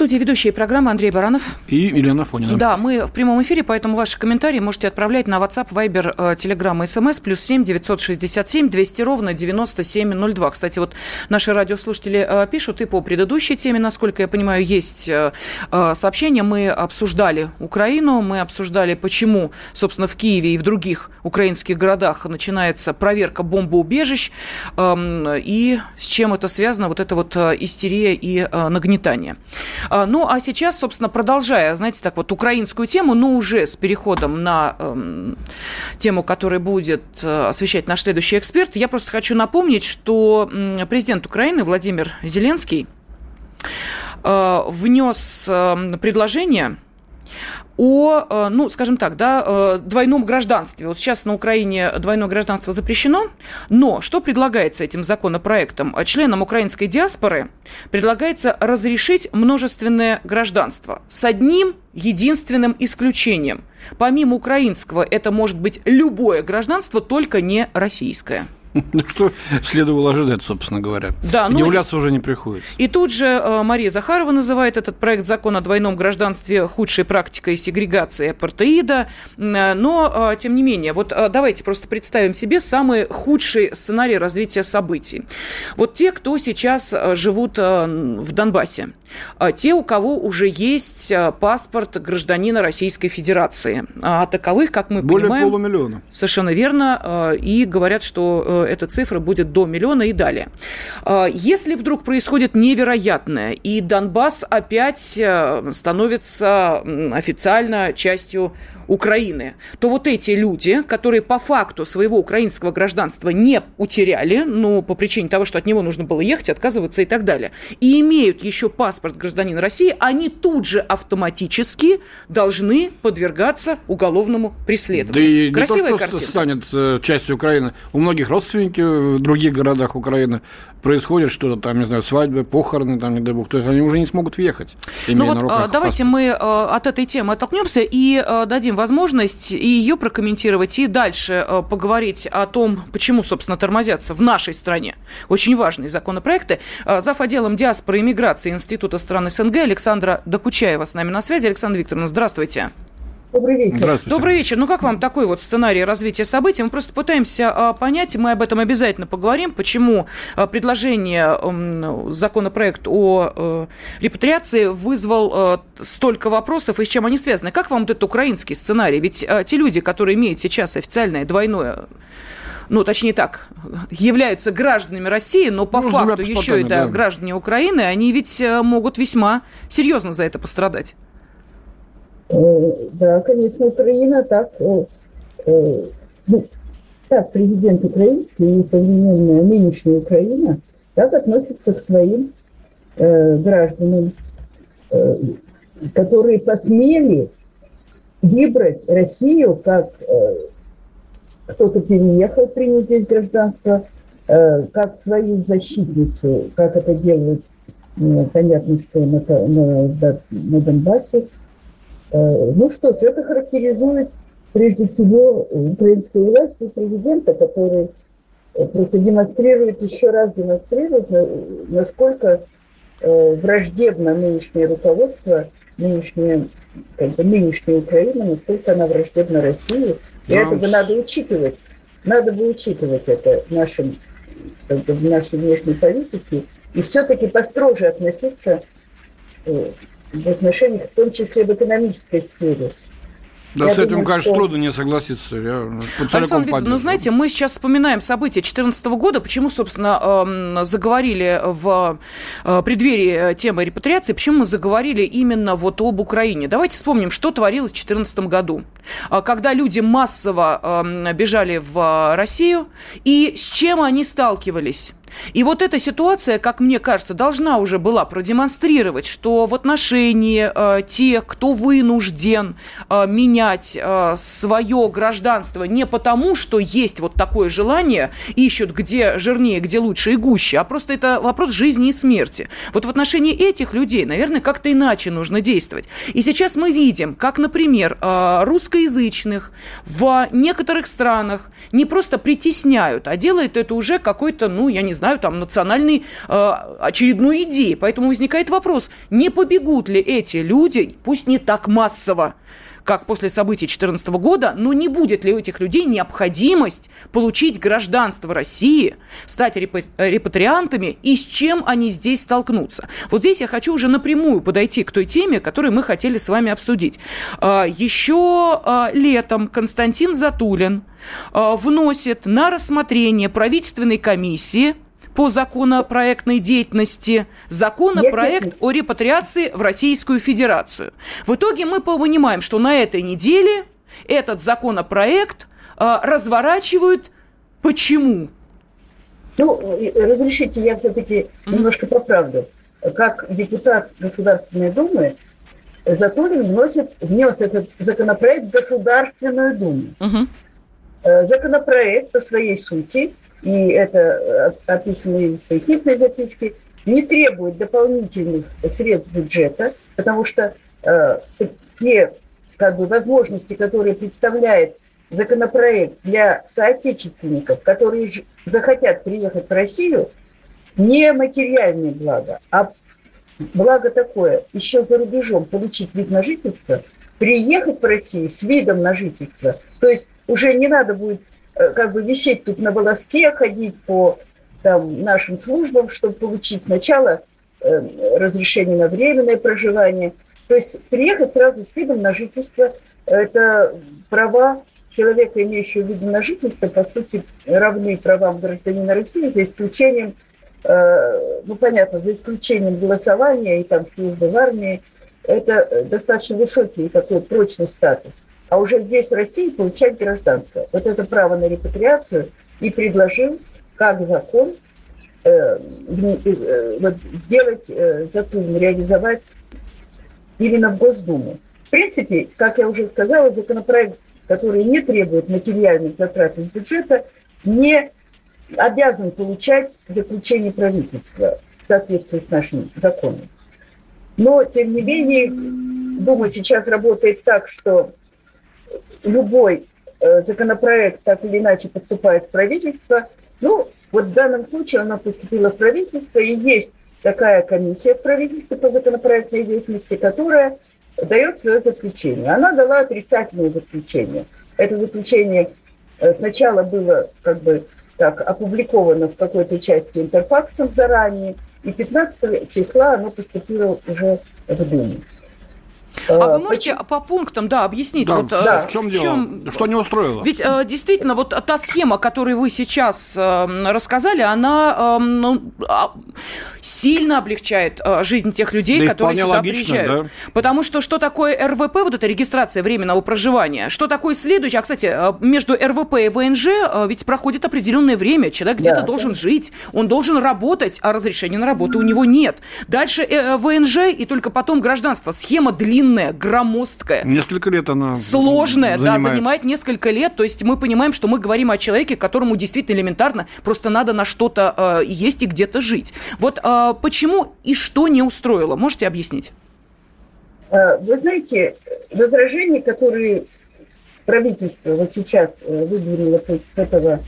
студии ведущие программы Андрей Баранов. И Елена Фонина. Да, мы в прямом эфире, поэтому ваши комментарии можете отправлять на WhatsApp, Viber, Telegram и SMS, плюс 7 967 200 ровно 9702. Кстати, вот наши радиослушатели э, пишут и по предыдущей теме, насколько я понимаю, есть э, э, сообщения. Мы обсуждали Украину, мы обсуждали, почему, собственно, в Киеве и в других украинских городах начинается проверка бомбоубежищ, эм, и с чем это связано, вот это вот истерия и нагнетание. А, ну, а сейчас, собственно, продолжая, знаете, так вот, украинскую тему, но уже с переходом на э, тему, которая будет освещать наш следующий эксперт, я просто хочу напомнить, что президент Украины Владимир Зеленский э, внес э, предложение о, э, ну, скажем так, да, э, двойном гражданстве. Вот сейчас на Украине двойное гражданство запрещено, но что предлагается этим законопроектом? Членам украинской диаспоры предлагается разрешить множественное гражданство с одним единственным исключением. Помимо украинского, это может быть любое гражданство, только не российское. Ну, что следовало ожидать, собственно говоря. Да, ну, Удивляться уже не приходится. И тут же э, Мария Захарова называет этот проект закона о двойном гражданстве худшей практикой сегрегации апартеида. Э, но, э, тем не менее, вот давайте просто представим себе самый худший сценарий развития событий. Вот те, кто сейчас живут в Донбассе, те, у кого уже есть паспорт гражданина Российской Федерации. А таковых, как мы Более понимаем... Более полумиллиона. Совершенно верно. И говорят, что эта цифра будет до миллиона и далее. А, если вдруг происходит невероятное, и Донбасс опять э, становится официально частью Украины, то вот эти люди, которые по факту своего украинского гражданства не утеряли, ну, по причине того, что от него нужно было ехать, отказываться и так далее, и имеют еще паспорт гражданина России, они тут же автоматически должны подвергаться уголовному преследованию. Да и Красивая не то, что картина. станет э, частью Украины. У многих родственники в других городах Украины происходит что-то там, не знаю, свадьбы, похороны, там, не дай бог, то есть они уже не смогут въехать. Ну вот а, давайте паспорт. мы а, от этой темы оттолкнемся и а, дадим возможность и ее прокомментировать, и дальше поговорить о том, почему, собственно, тормозятся в нашей стране очень важные законопроекты. Зав. отделом диаспоры и миграции Института стран СНГ Александра Докучаева с нами на связи. Александра Викторовна, здравствуйте. Добрый вечер. Здравствуйте. Добрый вечер. Ну, как вам такой вот сценарий развития событий? Мы просто пытаемся а, понять, и мы об этом обязательно поговорим, почему а, предложение, а, законопроект о а, репатриации вызвал а, столько вопросов, и с чем они связаны. Как вам вот этот украинский сценарий? Ведь те люди, которые имеют сейчас официальное двойное ну, точнее так, являются гражданами России, но по ну, факту еще и да, граждане Украины, они ведь могут весьма серьезно за это пострадать. Э, да, конечно, Украина так, э, э, ну, так президент украинский и современная нынешняя Украина так относится к своим гражданам, которые посмели выбрать Россию как кто-то переехал, принял здесь гражданство, как свою защитницу, как это делают, понятно, что на, на, на Донбассе, ну что ж, это характеризует прежде всего украинскую власть и президента, который э, просто демонстрирует, еще раз демонстрирует, насколько э, враждебно нынешнее руководство, нынешняя, как бы, нынешняя Украина, насколько она враждебна России. И это бы надо учитывать. Надо бы учитывать это в, нашем, как бы, в нашей внешней политике и все-таки построже относиться в отношениях, в том числе в экономической сфере. Да, я с этим, думаю, конечно, что... трудно не согласиться. Я Александр Викторович, ну, знаете, мы сейчас вспоминаем события 2014 года. Почему, собственно, заговорили в э, преддверии темы репатриации, почему мы заговорили именно вот об Украине? Давайте вспомним, что творилось в 2014 году. А, когда люди массово бежали в Россию, и с чем они сталкивались? И вот эта ситуация, как мне кажется, должна уже была продемонстрировать, что в отношении э, тех, кто вынужден э, менять э, свое гражданство не потому, что есть вот такое желание, ищут где жирнее, где лучше и гуще, а просто это вопрос жизни и смерти. Вот в отношении этих людей, наверное, как-то иначе нужно действовать. И сейчас мы видим, как, например, э, русскоязычных в некоторых странах не просто притесняют, а делает это уже какой-то, ну, я не знаю, знаю, там, национальной э, очередной идеи. Поэтому возникает вопрос, не побегут ли эти люди, пусть не так массово, как после событий 2014 года, но не будет ли у этих людей необходимость получить гражданство России, стать репатриантами и с чем они здесь столкнутся. Вот здесь я хочу уже напрямую подойти к той теме, которую мы хотели с вами обсудить. А, еще а, летом Константин Затулин а, вносит на рассмотрение правительственной комиссии по законопроектной деятельности законопроект о репатриации в Российскую Федерацию. В итоге мы понимаем, что на этой неделе этот законопроект э, разворачивают. Почему? Ну, разрешите, я все-таки mm-hmm. немножко поправлю. Как депутат Государственной Думы, Затулин вносит, внес этот законопроект в Государственную Думу. Mm-hmm. Законопроект по своей сути и это э, описано и в пояснительной записке, не требует дополнительных средств бюджета, потому что э, те как бы, возможности, которые представляет законопроект для соотечественников, которые захотят приехать в Россию, не материальное благо, а благо такое, еще за рубежом получить вид на жительство, приехать в Россию с видом на жительство. То есть уже не надо будет как бы висеть тут на волоске, ходить по там, нашим службам, чтобы получить сначала э, разрешение на временное проживание. То есть приехать сразу с видом на жительство – это права человека, имеющего вид на жительство, по сути, равны правам гражданина России, за исключением, э, ну, понятно, за исключением голосования и там службы в армии. Это достаточно высокий такой прочный статус – а уже здесь, в России, получать гражданство. Вот это право на репатриацию и предложил, как закон, э, э, вот, сделать э, закон, реализовать именно в Госдуму. В принципе, как я уже сказала, законопроект, который не требует материальных затрат из бюджета, не обязан получать заключение правительства в соответствии с нашим законом. Но, тем не менее, Дума сейчас работает так, что любой э, законопроект так или иначе поступает в правительство. Ну, вот в данном случае она поступила в правительство, и есть такая комиссия в правительстве по законопроектной деятельности, которая дает свое заключение. Она дала отрицательное заключение. Это заключение э, сначала было как бы так опубликовано в какой-то части интерфаксом заранее, и 15 числа оно поступило уже в Думу. А вы можете Почему? по пунктам, да, объяснить? Да, вот, да. Э, в чем в дело? Чем... Что не устроило? Ведь э, действительно, вот та схема, которую вы сейчас э, рассказали, она ну, а, сильно облегчает жизнь тех людей, да которые сюда логично, приезжают. Да. Потому что что такое РВП, вот эта регистрация временного проживания, что такое следующее? А, кстати, между РВП и ВНЖ ведь проходит определенное время. Человек да, где-то да. должен жить, он должен работать, а разрешения на работу у него нет. Дальше ВНЖ и только потом гражданство. Схема длинная длинная, громоздкая. Несколько лет она Сложная, занимает. да, занимает несколько лет. То есть мы понимаем, что мы говорим о человеке, которому действительно элементарно просто надо на что-то э, есть и где-то жить. Вот э, почему и что не устроило? Можете объяснить? Э, вы знаете, возражения, которые правительство вот сейчас э, выдвинуло против этого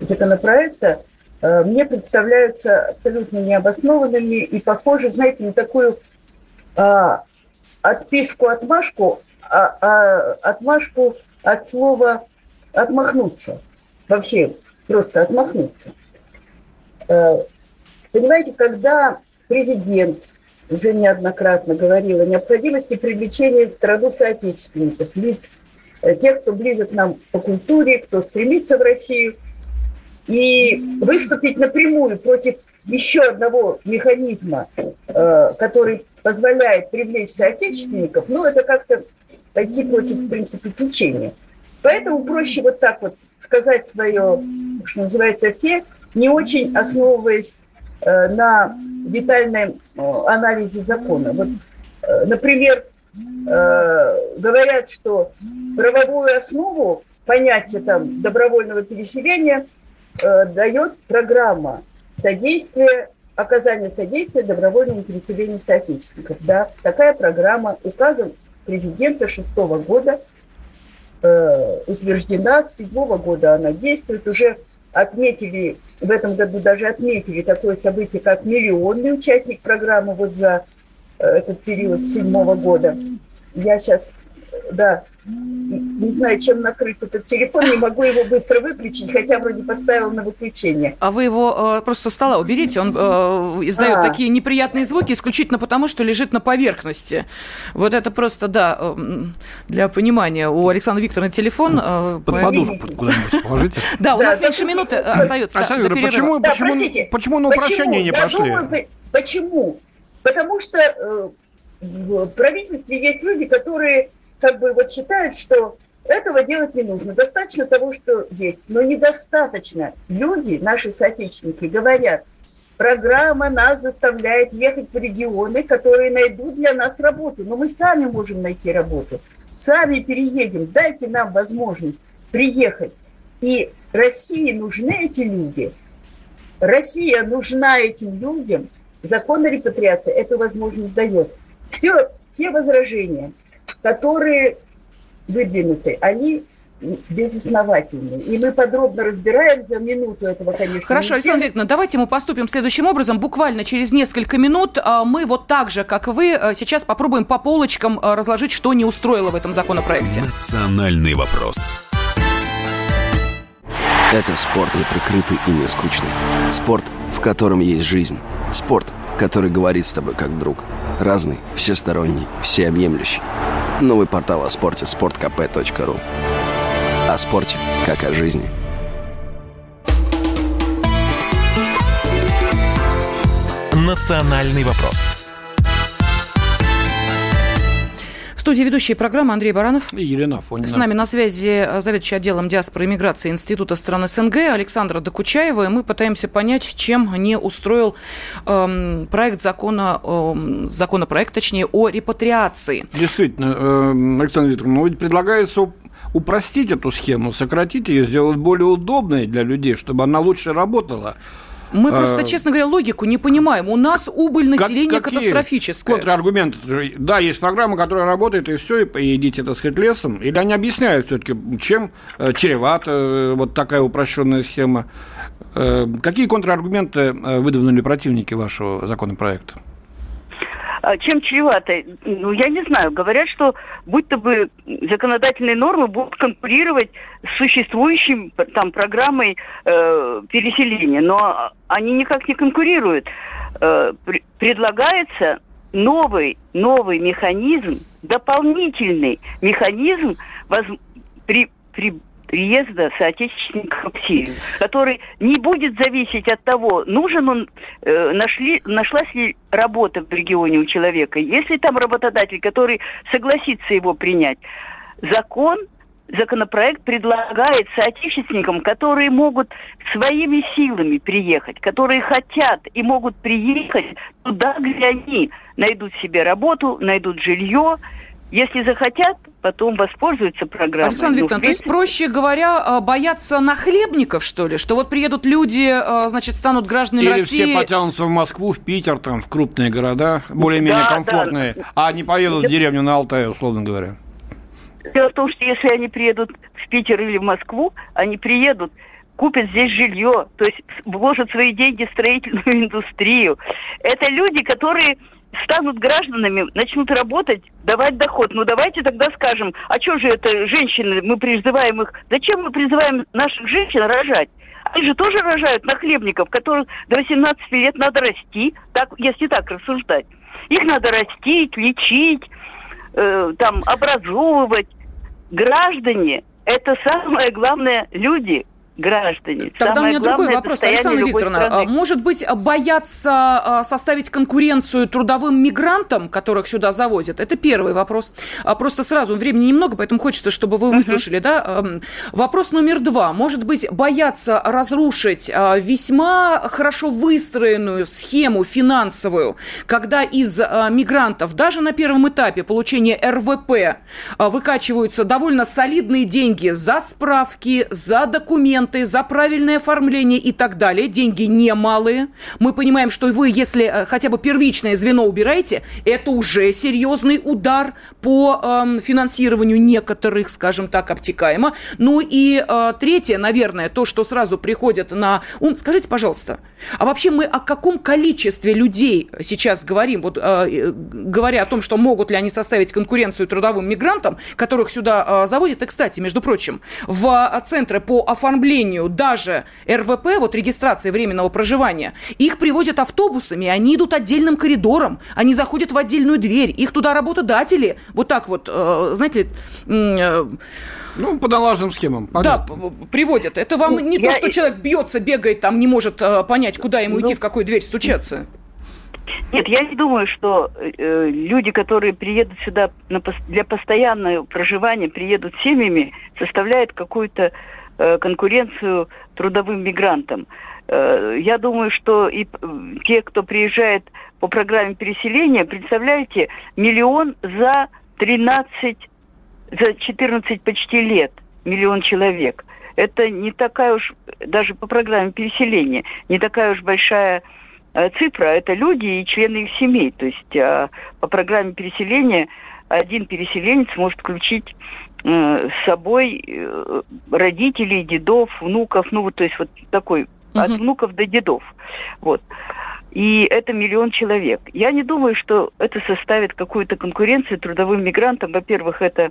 законопроекта, э, мне представляются абсолютно необоснованными и похожи, знаете, на такую а, отписку-отмашку, а, а отмашку от слова отмахнуться. Вообще просто отмахнуться. Э, понимаете, когда президент уже неоднократно говорил о необходимости привлечения в страну соотечественников, лиц, э, тех, кто близок нам по культуре, кто стремится в Россию, и выступить напрямую против еще одного механизма, э, который позволяет привлечь соотечественников, ну, это как-то пойти против, в принципе, течения. Поэтому проще вот так вот сказать свое, что называется, фе, не очень основываясь э, на детальном э, анализе закона. Вот, э, например, э, говорят, что правовую основу понятия там добровольного переселения э, дает программа содействия, оказания содействия добровольному переселению соотечественников. Да, такая программа указом президента шестого года э, утверждена, с седьмого года она действует, уже отметили, в этом году даже отметили такое событие, как миллионный участник программы вот за э, этот период седьмого года. Я сейчас, да, не знаю, чем накрыть этот телефон, не могу его быстро выключить, хотя вроде поставила на выключение. А вы его э, просто со стола уберите, он э, издает а. такие неприятные звуки исключительно потому, что лежит на поверхности. Вот это просто, да, э, для понимания. У Александра Викторовны телефон... Э, Под подушку куда-нибудь положите. Да, у нас меньше минуты остается. Александр почему, почему на упрощение не пошли? Почему? Потому что э, в правительстве есть люди, которые как бы вот считают, что этого делать не нужно. Достаточно того, что есть. Но недостаточно. Люди, наши соотечественники, говорят, программа нас заставляет ехать в регионы, которые найдут для нас работу. Но мы сами можем найти работу. Сами переедем. Дайте нам возможность приехать. И России нужны эти люди. Россия нужна этим людям. Закон о репатриации эту возможность дает. Все, все возражения – которые выдвинуты, они безосновательные. И мы подробно разбираем за минуту этого, конечно. Хорошо, Александра Викторовна, давайте мы поступим следующим образом. Буквально через несколько минут а, мы вот так же, как вы, а, сейчас попробуем по полочкам а, разложить, что не устроило в этом законопроекте. Национальный вопрос. Это спорт не прикрытый и не скучный. Спорт, в котором есть жизнь. Спорт, который говорит с тобой как друг. Разный, всесторонний, всеобъемлющий. Новый портал о спорте – sportkp.ru О спорте, как о жизни. Национальный вопрос студии ведущие программы Андрей Баранов. И Елена Афонина. С нами на связи э, заведующий отделом диаспоры и миграции Института стран СНГ Александра Докучаева. И мы пытаемся понять, чем не устроил эм, проект закона, эм, законопроект, точнее, о репатриации. Действительно, э, Александр Викторович, ну ведь предлагается упростить эту схему, сократить ее, сделать более удобной для людей, чтобы она лучше работала. Мы просто, а, честно говоря, логику не понимаем. У нас убыль населения как, катастрофическая. Контраргументы. Да, есть программа, которая работает, и все, и идите, так сказать, лесом. Или они объясняют все-таки, чем э, чревата э, вот такая упрощенная схема. Э, какие контраргументы выдвинули противники вашего законопроекта? А чем чревато? Ну, я не знаю. Говорят, что будто бы законодательные нормы будут конкурировать с существующей там программой э, переселения, но они никак не конкурируют. Э, предлагается новый, новый механизм, дополнительный механизм воз, при, при приезда соотечественников в Сирию, который не будет зависеть от того, нужен он, э, нашли, нашлась ли работа в регионе у человека. Если там работодатель, который согласится его принять, закон законопроект предлагает соотечественникам, которые могут своими силами приехать, которые хотят и могут приехать туда, где они найдут себе работу, найдут жилье, если захотят, потом воспользуются программой. Александр Викторович, то есть, проще говоря, а, бояться нахлебников, что ли? Что вот приедут люди, а, значит, станут гражданами Или России... все потянутся в Москву, в Питер, там, в крупные города, более-менее да, комфортные, да. а не поедут в деревню на Алтай, условно говоря. Дело в том, что если они приедут в Питер или в Москву, они приедут купят здесь жилье, то есть вложат свои деньги в строительную индустрию. Это люди, которые станут гражданами, начнут работать, давать доход. Ну давайте тогда скажем, а что же это женщины, мы призываем их, зачем мы призываем наших женщин рожать? Они же тоже рожают нахлебников, которых до 18 лет надо расти, так, если так рассуждать. Их надо растить, лечить, э, там, образовывать. Граждане – это самое главное люди, граждане. Тогда Самое у меня другой вопрос, Александра Викторовна. Страны. Может быть, боятся а, составить конкуренцию трудовым мигрантам, которых сюда завозят? Это первый вопрос. А, просто сразу времени немного, поэтому хочется, чтобы вы выслушали. Uh-huh. Да? Вопрос номер два. Может быть, боятся разрушить а, весьма хорошо выстроенную схему финансовую, когда из мигрантов даже на первом этапе получения РВП выкачиваются довольно солидные деньги за справки, за документы, документы, за правильное оформление и так далее. Деньги немалые. Мы понимаем, что вы, если э, хотя бы первичное звено убираете, это уже серьезный удар по э, финансированию некоторых, скажем так, обтекаемо. Ну и э, третье, наверное, то, что сразу приходит на ум. Скажите, пожалуйста, а вообще мы о каком количестве людей сейчас говорим, вот э, говоря о том, что могут ли они составить конкуренцию трудовым мигрантам, которых сюда э, заводят. И, кстати, между прочим, в э, центры по оформлению сожалению, даже РВП, вот регистрация временного проживания, их привозят автобусами, они идут отдельным коридором, они заходят в отдельную дверь, их туда работодатели, вот так вот, э, знаете, э, ну, по налаженным схемам. Понятно. Да, приводят. Это вам ну, не я... то, что человек бьется, бегает, там не может э, понять, куда ему ну, идти, в какую дверь стучаться. Нет, я не думаю, что э, люди, которые приедут сюда на, для постоянного проживания, приедут семьями, составляют какую-то конкуренцию трудовым мигрантам. Э, я думаю, что и те, кто приезжает по программе переселения, представляете, миллион за 13, за 14 почти лет, миллион человек. Это не такая уж, даже по программе переселения, не такая уж большая э, цифра. Это люди и члены их семей. То есть по программе переселения один переселенец может включить Э, с собой э, родителей, дедов, внуков, ну вот то есть вот такой угу. от внуков до дедов, вот. И это миллион человек. Я не думаю, что это составит какую-то конкуренцию трудовым мигрантам. Во-первых, это,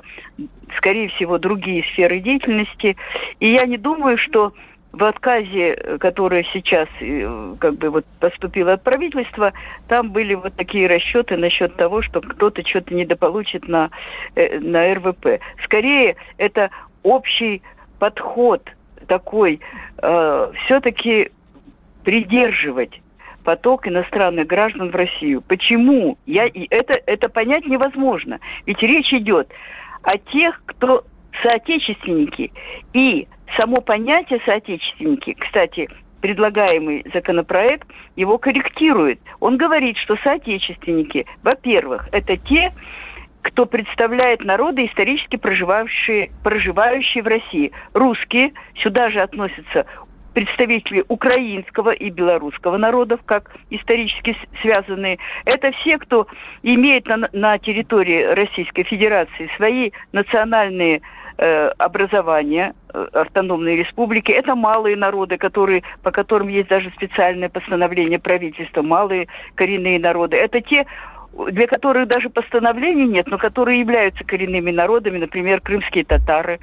скорее всего, другие сферы деятельности. И я не думаю, что в отказе, который сейчас э, как бы вот поступило от правительства, там были вот такие расчеты насчет того, что кто-то что-то недополучит на, э, на РВП. Скорее, это общий подход такой, э, все-таки придерживать поток иностранных граждан в Россию. Почему? Я, это, это понять невозможно. Ведь речь идет о тех, кто соотечественники и само понятие соотечественники, кстати, предлагаемый законопроект его корректирует. Он говорит, что соотечественники, во-первых, это те, кто представляет народы, исторически проживающие, проживающие в России. Русские, сюда же относятся представители украинского и белорусского народов, как исторически связанные. Это все, кто имеет на, на территории Российской Федерации свои национальные Э, образования э, автономной республики. Это малые народы, которые, по которым есть даже специальное постановление правительства, малые коренные народы. Это те, для которых даже постановлений нет, но которые являются коренными народами, например, крымские татары.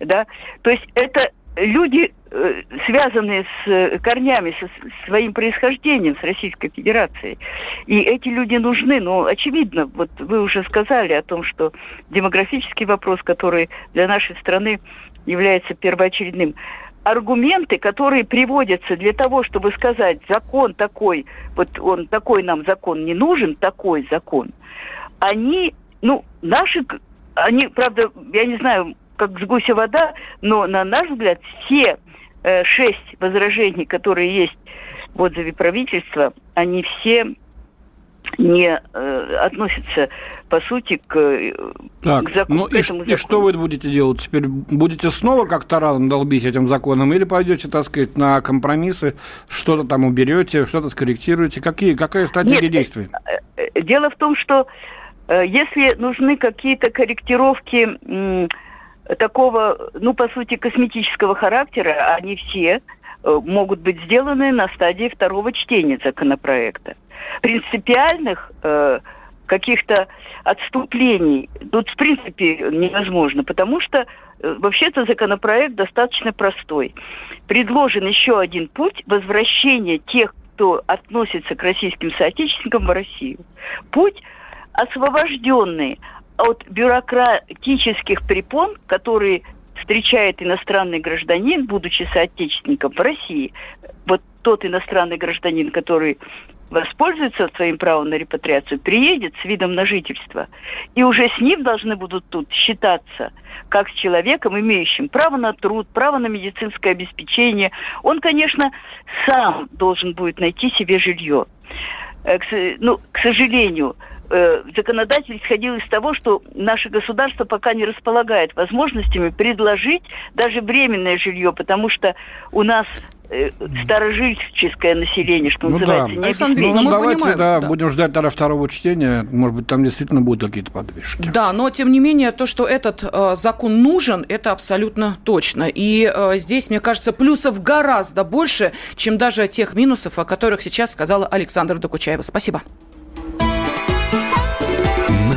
Да? То есть это люди, э, связанные с э, корнями, со своим происхождением, с Российской Федерацией. И эти люди нужны, но очевидно, вот вы уже сказали о том, что демографический вопрос, который для нашей страны является первоочередным, аргументы, которые приводятся для того, чтобы сказать, закон такой, вот он такой нам закон не нужен, такой закон, они, ну, наши, они, правда, я не знаю, как с гуся вода, но, на наш взгляд, все шесть возражений, которые есть в отзыве правительства, они все не э, относятся, по сути, к, э, так, к, закону, ну, к этому и, закону. И что вы будете делать теперь? Будете снова как-то рано долбить этим законом или пойдете, так сказать, на компромиссы, что-то там уберете, что-то скорректируете? Какие, какая стратегия Нет, действий? Э, дело в том, что если нужны какие-то корректировки такого, ну, по сути, косметического характера, они все э, могут быть сделаны на стадии второго чтения законопроекта. Принципиальных э, каких-то отступлений тут, в принципе, невозможно, потому что э, вообще-то законопроект достаточно простой. Предложен еще один путь возвращения тех, кто относится к российским соотечественникам в Россию. Путь освобожденный от бюрократических препон, которые встречает иностранный гражданин, будучи соотечественником в России, вот тот иностранный гражданин, который воспользуется своим правом на репатриацию, приедет с видом на жительство, и уже с ним должны будут тут считаться как с человеком, имеющим право на труд, право на медицинское обеспечение. Он, конечно, сам должен будет найти себе жилье. Э, ну, к сожалению, законодатель исходил из того, что наше государство пока не располагает возможностями предложить даже временное жилье, потому что у нас э, старожильческое население, что ну называется. Да. Александр ну, ну, давайте, понимаем, да, да, будем ждать тогда второго чтения. Может быть, там действительно будут какие-то подвижки. Да, но тем не менее, то, что этот э, закон нужен, это абсолютно точно. И э, здесь, мне кажется, плюсов гораздо больше, чем даже тех минусов, о которых сейчас сказала Александра Докучаева. Спасибо.